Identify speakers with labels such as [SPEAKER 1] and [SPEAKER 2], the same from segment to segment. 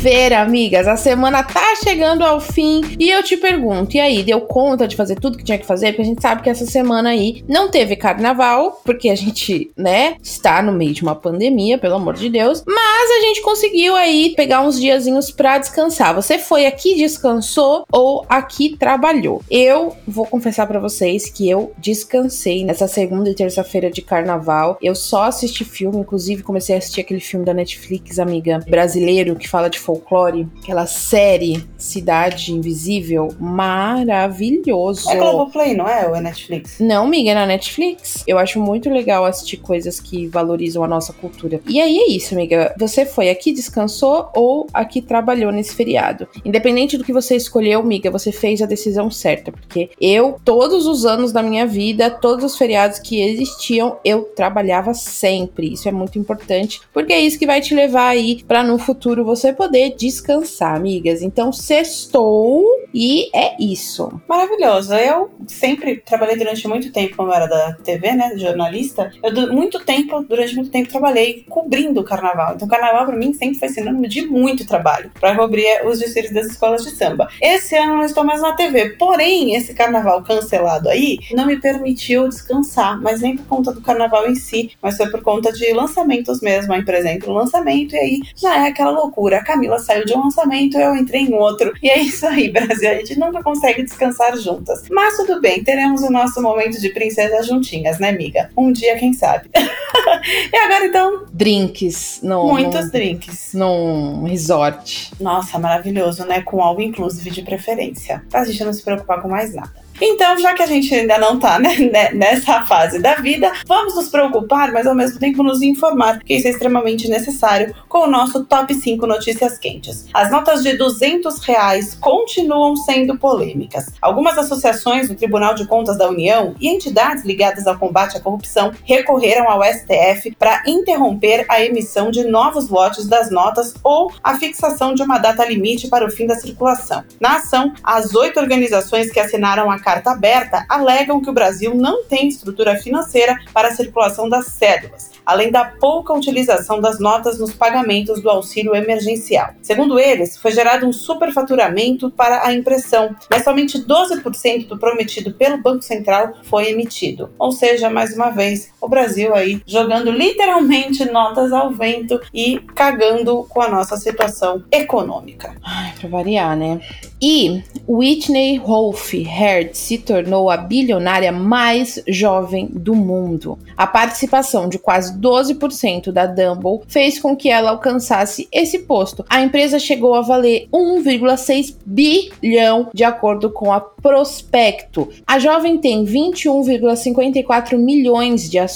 [SPEAKER 1] Sexta-feira, amigas, a semana tá chegando ao fim e eu te pergunto, e aí, deu conta de fazer tudo que tinha que fazer? Porque a gente sabe que essa semana aí não teve carnaval, porque a gente, né, está no meio de uma pandemia, pelo amor de Deus, mas a gente conseguiu aí pegar uns diazinhos pra descansar. Você foi aqui descansou ou aqui trabalhou? Eu vou confessar para vocês que eu descansei nessa segunda e terça-feira de carnaval. Eu só assisti filme, inclusive comecei a assistir aquele filme da Netflix, amiga, brasileiro que fala de folclore, aquela série Cidade Invisível, maravilhoso.
[SPEAKER 2] É Globoplay, não é? Ou é Netflix?
[SPEAKER 1] Não, amiga, é na Netflix. Eu acho muito legal assistir coisas que valorizam a nossa cultura. E aí é isso, amiga. Você foi aqui, descansou ou aqui trabalhou nesse feriado? Independente do que você escolheu, amiga, você fez a decisão certa. Porque eu, todos os anos da minha vida, todos os feriados que existiam, eu trabalhava sempre. Isso é muito importante, porque é isso que vai te levar aí para no futuro futuro você poder descansar, amigas. Então, sextou e é isso.
[SPEAKER 2] Maravilhoso. Eu sempre trabalhei durante muito tempo, como era da TV, né, jornalista. Eu, muito tempo, durante muito tempo, trabalhei cobrindo o carnaval. Então, o carnaval para mim sempre foi sinônimo de muito trabalho para cobrir os desfiles das escolas de samba. Esse ano não estou mais na TV, porém, esse carnaval cancelado aí não me permitiu descansar, mas nem por conta do carnaval em si, mas foi por conta de lançamentos mesmo. Aí, por exemplo, lançamento, e aí já é aquela loucura. A Camila saiu de um lançamento, eu entrei em outro. E é isso aí, Brasil. A gente nunca consegue descansar juntas. Mas tudo bem, teremos o nosso momento de princesa juntinhas, né, amiga? Um dia, quem sabe? e agora, então?
[SPEAKER 1] Drinks. No,
[SPEAKER 2] Muitos no, drinks.
[SPEAKER 1] Num resort.
[SPEAKER 2] Nossa, maravilhoso, né? Com algo inclusive de preferência. Pra gente não se preocupar com mais nada. Então, já que a gente ainda não tá né, né, nessa fase da vida, vamos nos preocupar, mas ao mesmo tempo nos informar, porque isso é extremamente necessário, com o nosso top 5 notícias quentes. As notas de 200 reais continuam sendo polêmicas. Algumas associações do Tribunal de Contas da União e entidades ligadas ao combate à corrupção recorreram ao STF para interromper a emissão de novos lotes das notas ou a fixação de uma data limite para o fim da circulação. Na ação, as oito organizações que assinaram a carta aberta alegam que o Brasil não tem estrutura financeira para a circulação das cédulas, além da pouca utilização das notas nos pagamentos do auxílio emergencial. Segundo eles, foi gerado um superfaturamento para a impressão, mas somente 12% do prometido pelo Banco Central foi emitido. Ou seja, mais uma vez, o Brasil aí jogando literalmente notas ao vento e cagando com a nossa situação econômica.
[SPEAKER 1] Ai, pra variar, né? E Whitney Wolf Heard se tornou a bilionária mais jovem do mundo. A participação de quase 12% da Dumble fez com que ela alcançasse esse posto. A empresa chegou a valer 1,6 bilhão, de acordo com a Prospecto. A jovem tem 21,54 milhões de ações,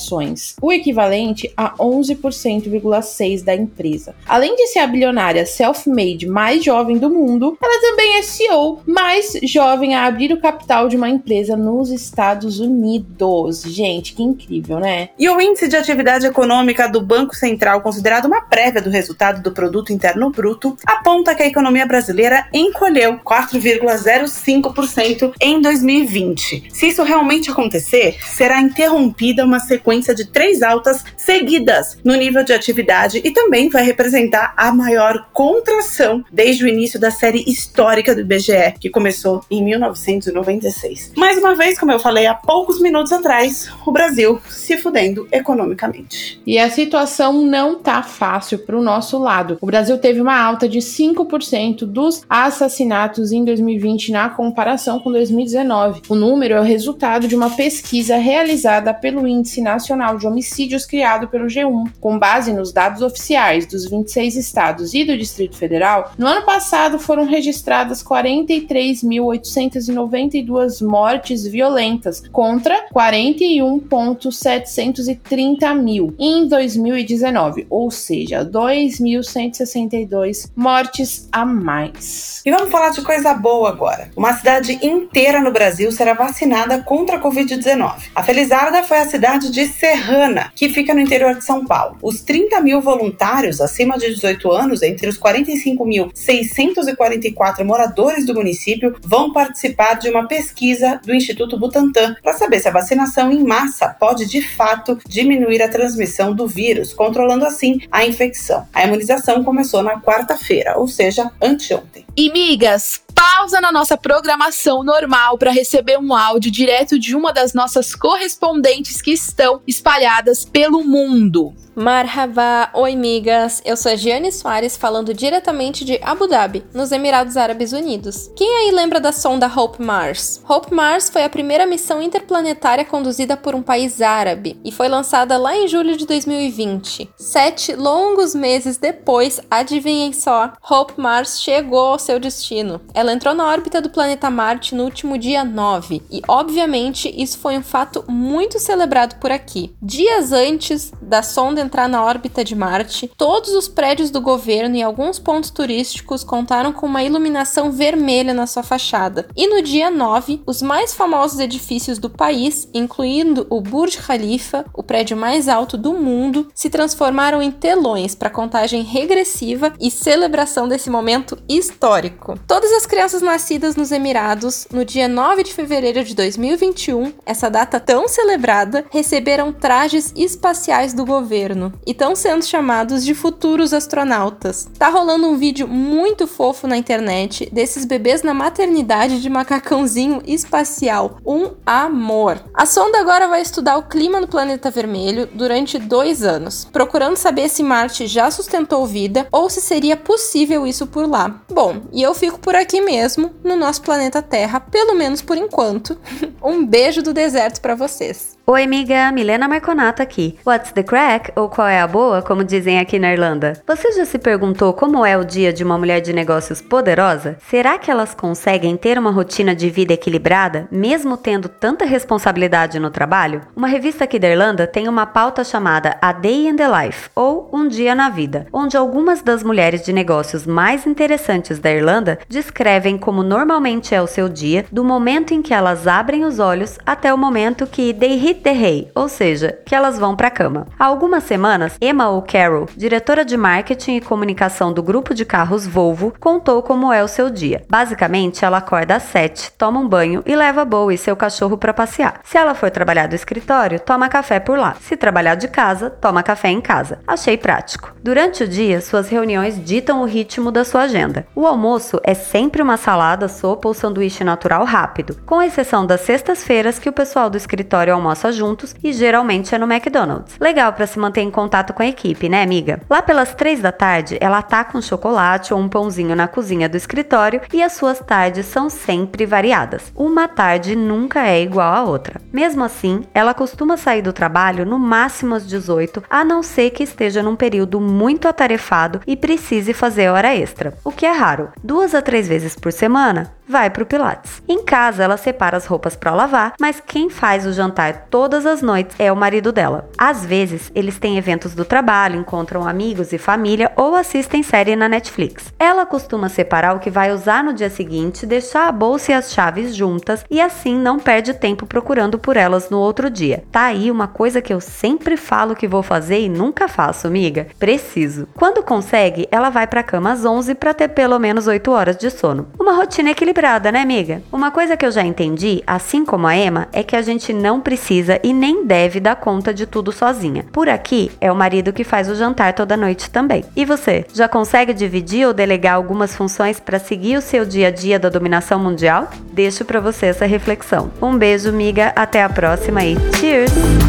[SPEAKER 1] o equivalente a 11,6% da empresa. Além de ser a bilionária self-made mais jovem do mundo, ela também é CEO mais jovem a abrir o capital de uma empresa nos Estados Unidos. Gente, que incrível, né?
[SPEAKER 2] E o índice de atividade econômica do Banco Central, considerado uma prévia do resultado do produto interno bruto, aponta que a economia brasileira encolheu 4,05% em 2020. Se isso realmente acontecer, será interrompida uma sequência de três altas seguidas no nível de atividade e também vai representar a maior contração desde o início da série histórica do IBGE, que começou em 1996. Mais uma vez, como eu falei há poucos minutos atrás, o Brasil se fudendo economicamente.
[SPEAKER 1] E a situação não tá fácil para o nosso lado. O Brasil teve uma alta de 5% dos assassinatos em 2020 na comparação com 2019. O número é o resultado de uma pesquisa realizada pelo Índice Nacional de Homicídios criado pelo G1, com base nos dados oficiais dos 26 estados e do Distrito Federal. No ano passado foram registradas 43.892 mortes violentas contra 41.730 mil em 2019, ou seja, 2.162 mortes a mais.
[SPEAKER 2] E vamos falar de coisa boa agora. Uma cidade inteira no Brasil será vacinada contra a Covid-19. A Felizarda foi a cidade de Serrana, que fica no interior de São Paulo. Os 30 mil voluntários acima de 18 anos, entre os 45.644 moradores do município, vão participar de uma pesquisa do Instituto Butantan para saber se a vacinação em massa pode de fato diminuir a transmissão do vírus, controlando assim a infecção. A imunização começou na quarta-feira, ou seja, anteontem.
[SPEAKER 3] E migas, pausa na nossa programação normal para receber um áudio direto de uma das nossas correspondentes que estão espalhadas pelo mundo.
[SPEAKER 4] Marhaba, oi migas, eu sou a Giane Soares falando diretamente de Abu Dhabi, nos Emirados Árabes Unidos. Quem aí lembra da sonda Hope Mars? Hope Mars foi a primeira missão interplanetária conduzida por um país árabe e foi lançada lá em julho de 2020. Sete longos meses depois, adivinhem só, Hope Mars chegou ao seu destino. Ela entrou na órbita do planeta Marte no último dia 9 e, obviamente, isso foi um fato muito celebrado por aqui. Dias antes da sonda entrar na órbita de Marte, todos os prédios do governo e alguns pontos turísticos contaram com uma iluminação vermelha na sua fachada. E no dia 9, os mais famosos edifícios do país, incluindo o Burj Khalifa, o prédio mais alto do mundo, se transformaram em telões para contagem regressiva e celebração desse momento histórico. Todas as crianças nascidas nos Emirados no dia 9 de fevereiro de 2021, essa data tão celebrada, receberam trajes espaciais do governo e estão sendo chamados de futuros astronautas. Tá rolando um vídeo muito fofo na internet desses bebês na maternidade de macacãozinho espacial. Um amor. A sonda agora vai estudar o clima no planeta vermelho durante dois anos, procurando saber se Marte já sustentou vida ou se seria possível isso por lá. Bom, e eu fico por aqui mesmo, no nosso planeta Terra, pelo menos por enquanto. um beijo do deserto para vocês.
[SPEAKER 5] Oi, amiga, Milena Marconato aqui. What's the crack? Ou qual é a boa, como dizem aqui na Irlanda? Você já se perguntou como é o dia de uma mulher de negócios poderosa? Será que elas conseguem ter uma rotina de vida equilibrada, mesmo tendo tanta responsabilidade no trabalho? Uma revista aqui da Irlanda tem uma pauta chamada A Day in the Life, ou Um Dia na Vida, onde algumas das mulheres de negócios mais interessantes da Irlanda descrevem como normalmente é o seu dia, do momento em que elas abrem os olhos até o momento que they hit hay, ou seja, que elas vão para a cama. Há algumas semanas, Emma O'Carroll, diretora de marketing e comunicação do grupo de carros Volvo, contou como é o seu dia. Basicamente, ela acorda às 7, toma um banho e leva Bowie e seu cachorro para passear. Se ela for trabalhar do escritório, toma café por lá. Se trabalhar de casa, toma café em casa. Achei prático. Durante o dia, suas reuniões ditam o ritmo da sua agenda. O almoço é sempre uma salada, sopa ou sanduíche natural rápido, com exceção das sextas-feiras que o pessoal do escritório almoça almoça juntos e geralmente é no McDonald's. Legal para se manter em contato com a equipe, né, amiga? Lá pelas três da tarde, ela tá com chocolate ou um pãozinho na cozinha do escritório e as suas tardes são sempre variadas. Uma tarde nunca é igual à outra. Mesmo assim, ela costuma sair do trabalho no máximo às 18, a não ser que esteja num período muito atarefado e precise fazer hora extra, o que é raro. Duas a três vezes por semana, vai para o Pilates. Em casa, ela separa as roupas para lavar, mas quem faz o jantar todas as noites é o marido dela. Às vezes, eles têm eventos do trabalho, encontram amigos e família ou assistem série na Netflix. Ela costuma separar o que vai usar no dia seguinte, deixar a bolsa e as chaves juntas e assim não perde tempo procurando por elas no outro dia. Tá aí uma coisa que eu sempre falo que vou fazer e nunca faço, amiga. Preciso. Quando consegue, ela vai para cama às 11 para ter pelo menos 8 horas de sono. Uma rotina equilibrada equilibrada, né, amiga? Uma coisa que eu já entendi, assim como a Emma, é que a gente não precisa e nem deve dar conta de tudo sozinha. Por aqui, é o marido que faz o jantar toda noite também. E você, já consegue dividir ou delegar algumas funções para seguir o seu dia a dia da dominação mundial? Deixo para você essa reflexão. Um beijo, amiga, até a próxima e cheers!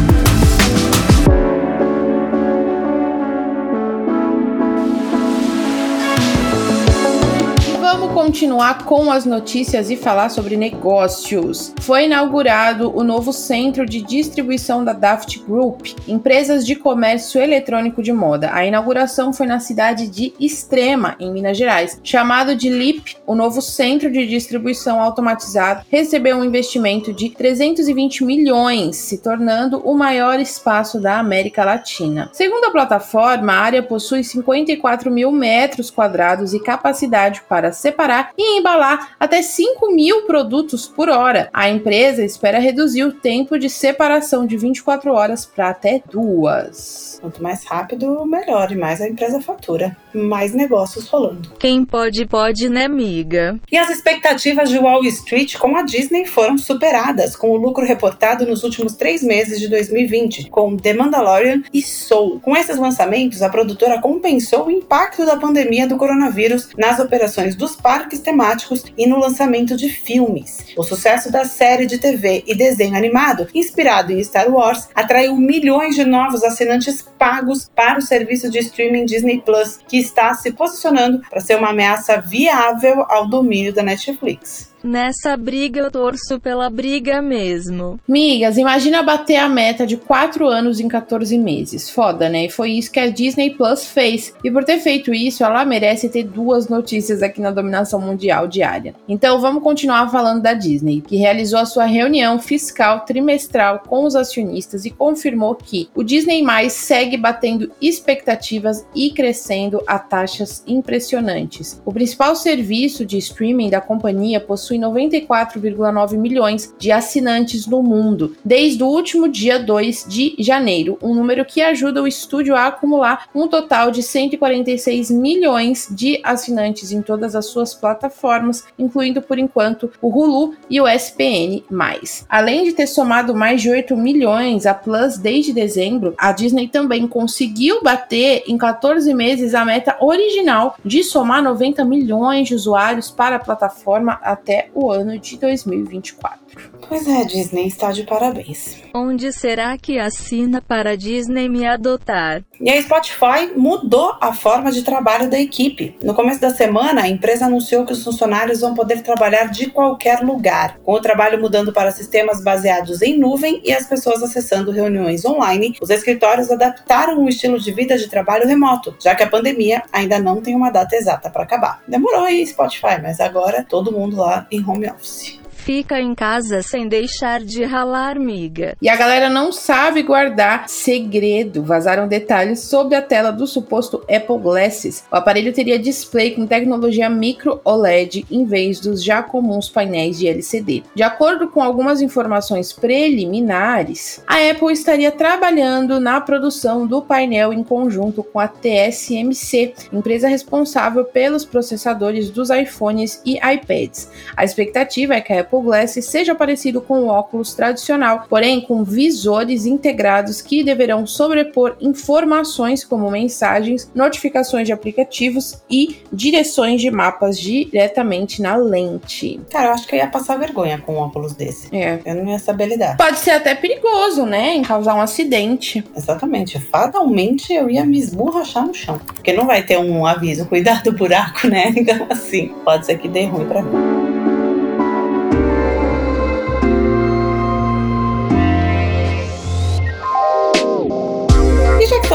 [SPEAKER 1] Continuar com as notícias e falar sobre negócios. Foi inaugurado o novo centro de distribuição da Daft Group, empresas de comércio eletrônico de moda. A inauguração foi na cidade de Extrema, em Minas Gerais. Chamado de LIP, o novo centro de distribuição automatizado recebeu um investimento de 320 milhões, se tornando o maior espaço da América Latina. Segundo a plataforma, a área possui 54 mil metros quadrados e capacidade para separar e embalar até 5 mil produtos por hora. A empresa espera reduzir o tempo de separação de 24 horas para até duas.
[SPEAKER 2] Quanto mais rápido, melhor, e mais a empresa fatura. Mais negócios rolando.
[SPEAKER 6] Quem pode, pode, né, amiga?
[SPEAKER 2] E as expectativas de Wall Street com a Disney foram superadas, com o lucro reportado nos últimos três meses de 2020, com The Mandalorian e Soul. Com esses lançamentos, a produtora compensou o impacto da pandemia do coronavírus nas operações dos parques temáticos e no lançamento de filmes. O sucesso da série de TV e desenho animado, inspirado em Star Wars, atraiu milhões de novos assinantes pagos para o serviço de streaming Disney Plus, que está se posicionando para ser uma ameaça viável ao domínio da Netflix.
[SPEAKER 6] Nessa briga eu torço pela briga mesmo.
[SPEAKER 1] Migas, imagina bater a meta de 4 anos em 14 meses. Foda, né? E foi isso que a Disney Plus fez. E por ter feito isso, ela merece ter duas notícias aqui na dominação mundial diária. Então vamos continuar falando da Disney, que realizou a sua reunião fiscal trimestral com os acionistas e confirmou que o Disney Mais segue batendo expectativas e crescendo a taxas impressionantes. O principal serviço de streaming da companhia possui possui 94,9 milhões de assinantes no mundo, desde o último dia 2 de janeiro, um número que ajuda o estúdio a acumular um total de 146 milhões de assinantes em todas as suas plataformas, incluindo por enquanto o Hulu e o SPN+. Além de ter somado mais de 8 milhões a Plus desde dezembro, a Disney também conseguiu bater em 14 meses a meta original de somar 90 milhões de usuários para a plataforma até o ano de 2024.
[SPEAKER 2] Pois é, Disney está de parabéns.
[SPEAKER 6] Onde será que assina para a Disney me adotar?
[SPEAKER 2] E a Spotify mudou a forma de trabalho da equipe. No começo da semana, a empresa anunciou que os funcionários vão poder trabalhar de qualquer lugar, com o trabalho mudando para sistemas baseados em nuvem e as pessoas acessando reuniões online. Os escritórios adaptaram o estilo de vida de trabalho remoto, já que a pandemia ainda não tem uma data exata para acabar. Demorou aí, Spotify, mas agora todo mundo lá em home office
[SPEAKER 6] fica em casa sem deixar de ralar miga.
[SPEAKER 1] E a galera não sabe guardar segredo. Vazaram detalhes sobre a tela do suposto Apple Glasses. O aparelho teria display com tecnologia micro OLED em vez dos já comuns painéis de LCD. De acordo com algumas informações preliminares, a Apple estaria trabalhando na produção do painel em conjunto com a TSMC, empresa responsável pelos processadores dos iPhones e iPads. A expectativa é que a Apple Apple Glass seja parecido com o óculos tradicional, porém com visores integrados que deverão sobrepor informações como mensagens, notificações de aplicativos e direções de mapas diretamente na lente.
[SPEAKER 2] Cara, eu acho que eu ia passar vergonha com um óculos desse.
[SPEAKER 1] É.
[SPEAKER 2] Eu não ia saber lidar.
[SPEAKER 1] Pode ser até perigoso, né? Em causar um acidente.
[SPEAKER 2] Exatamente. Fatalmente eu ia me esborrachar no chão. Porque não vai ter um aviso, cuidado do buraco, né? Então, assim, pode ser que dê ruim pra mim.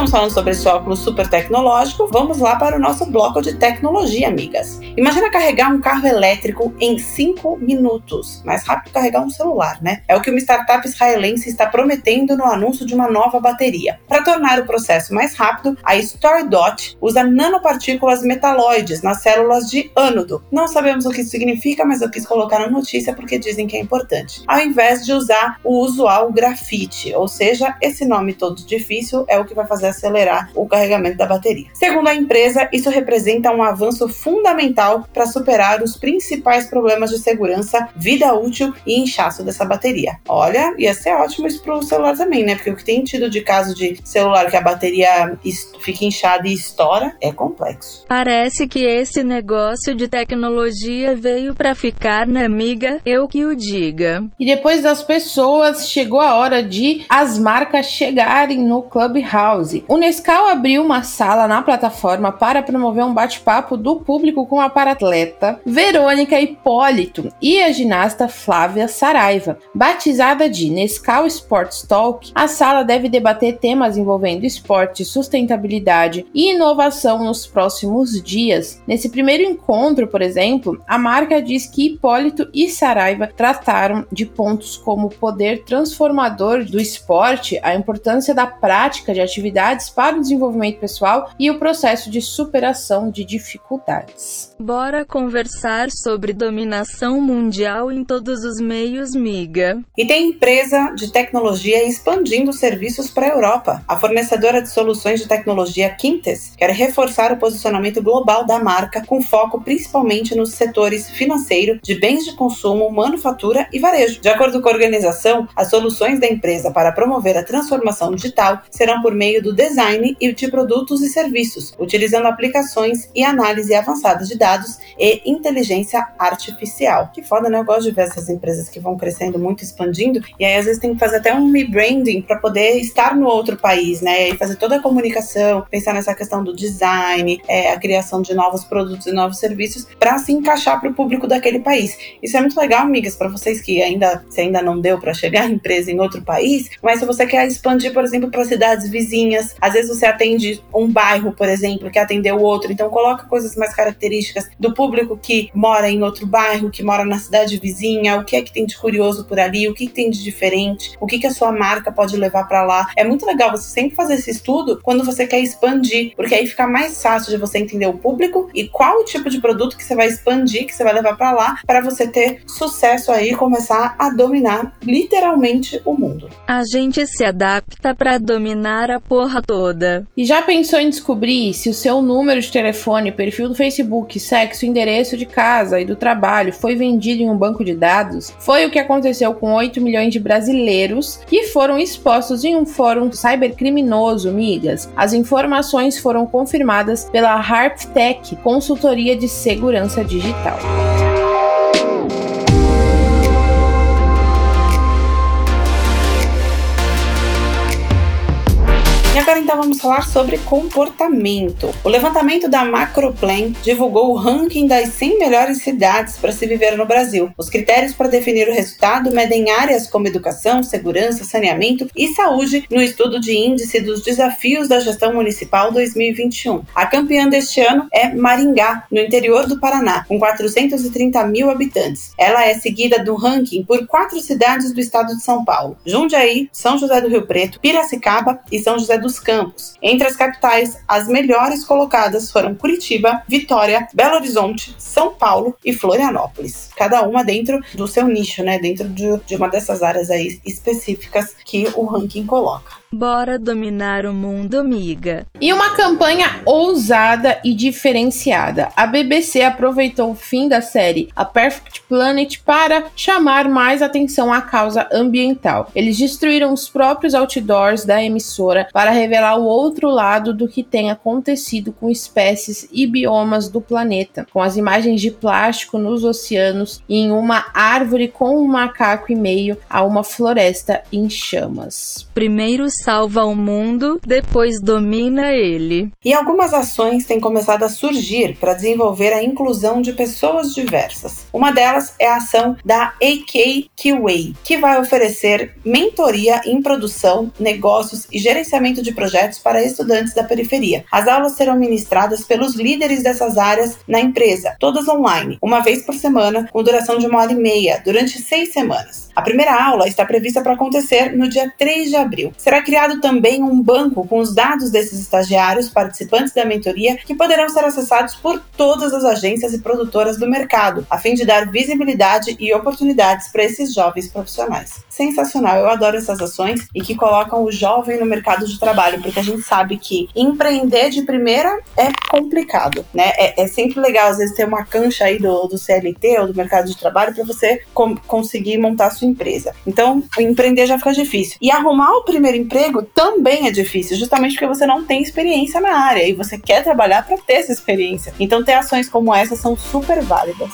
[SPEAKER 2] Estamos falando sobre esse óculos super tecnológico, vamos lá para o nosso bloco de tecnologia, amigas. Imagina carregar um carro elétrico em 5 minutos. Mais rápido carregar um celular, né? É o que uma startup israelense está prometendo no anúncio de uma nova bateria. Para tornar o processo mais rápido, a StoryDot usa nanopartículas metaloides nas células de ânodo. Não sabemos o que isso significa, mas eu quis colocar na notícia porque dizem que é importante. Ao invés de usar o usual grafite, ou seja, esse nome todo difícil é o que vai fazer acelerar o carregamento da bateria. Segundo a empresa, isso representa um avanço fundamental para superar os principais problemas de segurança, vida útil e inchaço dessa bateria. Olha, ia ser ótimo isso para o celular também, né? Porque o que tem tido de caso de celular que a bateria fica inchada e estoura é complexo.
[SPEAKER 6] Parece que esse negócio de tecnologia veio para ficar, né, amiga? Eu que o diga.
[SPEAKER 1] E depois das pessoas, chegou a hora de as marcas chegarem no Clubhouse. 13, o Nescau abriu uma sala na plataforma para promover um bate-papo do público com a paratleta Verônica Hipólito e a ginasta Flávia Saraiva. Batizada de Nescau Sports Talk, a sala deve debater temas envolvendo esporte, sustentabilidade e inovação nos próximos dias. Nesse primeiro encontro, por exemplo, a marca diz que Hipólito e Saraiva trataram de pontos como o poder transformador do esporte, a importância da prática de atividades para o desenvolvimento pessoal e o processo de superação de dificuldades.
[SPEAKER 6] Bora conversar sobre dominação mundial em todos os meios, miga.
[SPEAKER 2] E tem empresa de tecnologia expandindo serviços para a Europa. A fornecedora de soluções de tecnologia Quintes quer reforçar o posicionamento global da marca com foco principalmente nos setores financeiro, de bens de consumo, manufatura e varejo. De acordo com a organização, as soluções da empresa para promover a transformação digital serão por meio do design e de produtos e serviços, utilizando aplicações e análise avançada de dados e inteligência artificial. Que foda, né? Eu gosto de ver essas empresas que vão crescendo muito, expandindo, e aí às vezes tem que fazer até um rebranding para poder estar no outro país, né? E fazer toda a comunicação, pensar nessa questão do design, é, a criação de novos produtos e novos serviços para se encaixar para o público daquele país. Isso é muito legal, amigas, para vocês que ainda, se ainda não deu para chegar a empresa em outro país, mas se você quer expandir, por exemplo, para cidades vizinhas, às vezes você atende um bairro, por exemplo, que atendeu outro, então coloca coisas mais características do público que mora em outro bairro, que mora na cidade vizinha, o que é que tem de curioso por ali, o que, que tem de diferente, o que, que a sua marca pode levar para lá. É muito legal você sempre fazer esse estudo quando você quer expandir, porque aí fica mais fácil de você entender o público e qual o tipo de produto que você vai expandir, que você vai levar para lá, para você ter sucesso aí e começar a dominar literalmente o mundo.
[SPEAKER 6] A gente se adapta para dominar a porra toda.
[SPEAKER 1] E já pensou em descobrir se o seu número de telefone, perfil do Facebook, sexo, endereço de casa e do trabalho foi vendido em um banco de dados? Foi o que aconteceu com 8 milhões de brasileiros que foram expostos em um fórum cybercriminoso, migas. As informações foram confirmadas pela HarpTech, consultoria de segurança digital.
[SPEAKER 2] Agora então vamos falar sobre comportamento. O levantamento da Macroplan divulgou o ranking das 100 melhores cidades para se viver no Brasil. Os critérios para definir o resultado medem áreas como educação, segurança, saneamento e saúde no estudo de índice dos desafios da gestão municipal 2021. A campeã deste ano é Maringá, no interior do Paraná, com 430 mil habitantes. Ela é seguida do ranking por quatro cidades do estado de São Paulo: Jundiaí, São José do Rio Preto, Piracicaba e São José dos Campos. Entre as capitais, as melhores colocadas foram Curitiba, Vitória, Belo Horizonte, São Paulo e Florianópolis. Cada uma dentro do seu nicho, né? Dentro de, de uma dessas áreas aí específicas que o ranking coloca.
[SPEAKER 6] Bora dominar o mundo, amiga.
[SPEAKER 1] E uma campanha ousada e diferenciada. A BBC aproveitou o fim da série A Perfect Planet para chamar mais atenção à causa ambiental. Eles destruíram os próprios outdoors da emissora para revelar o outro lado do que tem acontecido com espécies e biomas do planeta, com as imagens de plástico nos oceanos e em uma árvore com um macaco e meio a uma floresta em chamas.
[SPEAKER 6] Primeiro salva o mundo, depois domina ele.
[SPEAKER 2] E algumas ações têm começado a surgir para desenvolver a inclusão de pessoas diversas. Uma delas é a ação da AK Kiway, que vai oferecer mentoria em produção, negócios e gerenciamento de projetos para estudantes da periferia. As aulas serão ministradas pelos líderes dessas áreas na empresa, todas online, uma vez por semana, com duração de uma hora e meia, durante seis semanas. A primeira aula está prevista para acontecer no dia 3 de abril. Será criado também um banco com os dados desses estagiários participantes da mentoria que poderão ser acessados por todas as agências e produtoras do mercado, a fim de dar visibilidade e oportunidades para esses jovens profissionais. Sensacional, eu adoro essas ações e que colocam o jovem no mercado de trabalho, porque a gente sabe que empreender de primeira é complicado, né? É, é sempre legal, às vezes, ter uma cancha aí do, do CLT ou do mercado de trabalho para você conseguir montar sua empresa. Então, empreender já fica difícil. E arrumar o primeiro emprego também é difícil, justamente porque você não tem experiência na área e você quer trabalhar para ter essa experiência. Então, ter ações como essa são super válidas.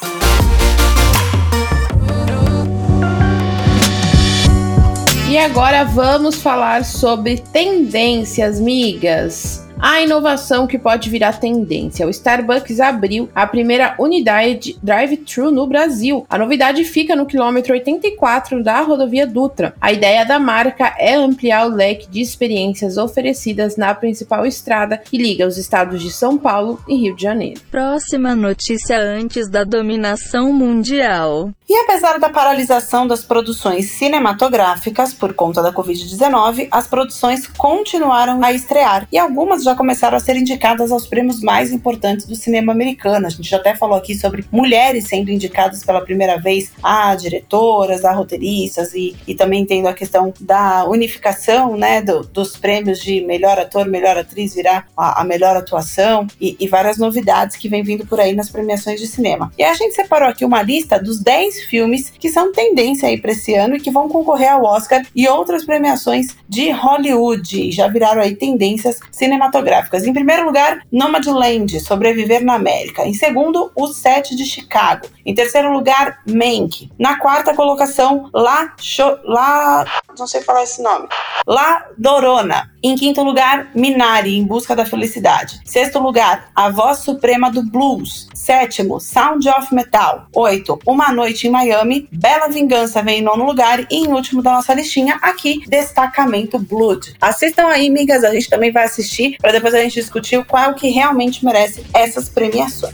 [SPEAKER 1] E agora vamos falar sobre tendências, migas. A inovação que pode virar tendência. O Starbucks abriu a primeira unidade drive-thru no Brasil. A novidade fica no quilômetro 84 da rodovia Dutra. A ideia da marca é ampliar o leque de experiências oferecidas na principal estrada que liga os estados de São Paulo e Rio de Janeiro.
[SPEAKER 6] Próxima notícia antes da dominação mundial.
[SPEAKER 2] E apesar da paralisação das produções cinematográficas por conta da Covid-19, as produções continuaram a estrear e algumas já começaram a ser indicadas aos prêmios mais importantes do cinema americano. A gente já até falou aqui sobre mulheres sendo indicadas pela primeira vez a diretoras, a roteiristas e, e também tendo a questão da unificação né, do, dos prêmios de melhor ator, melhor atriz virar a, a melhor atuação e, e várias novidades que vem vindo por aí nas premiações de cinema. E a gente separou aqui uma lista dos 10 filmes que são tendência aí para esse ano e que vão concorrer ao Oscar e outras premiações de Hollywood. Já viraram aí tendências cinematográficas. Em primeiro lugar, Nomadland, Sobreviver na América. Em segundo, O Sete de Chicago. Em terceiro lugar, Mank. Na quarta colocação, La, Cho La não sei falar esse nome. La Dorona. Em quinto lugar, Minari, Em Busca da Felicidade. Sexto lugar, A Voz Suprema do Blues. Sétimo, Sound of Metal. Oito, Uma Noite em Miami. Bela Vingança vem em nono lugar. E em último da nossa listinha, aqui, Destacamento Blood. Assistam aí, migas. A gente também vai assistir para depois a gente discutir qual que realmente merece essas premiações.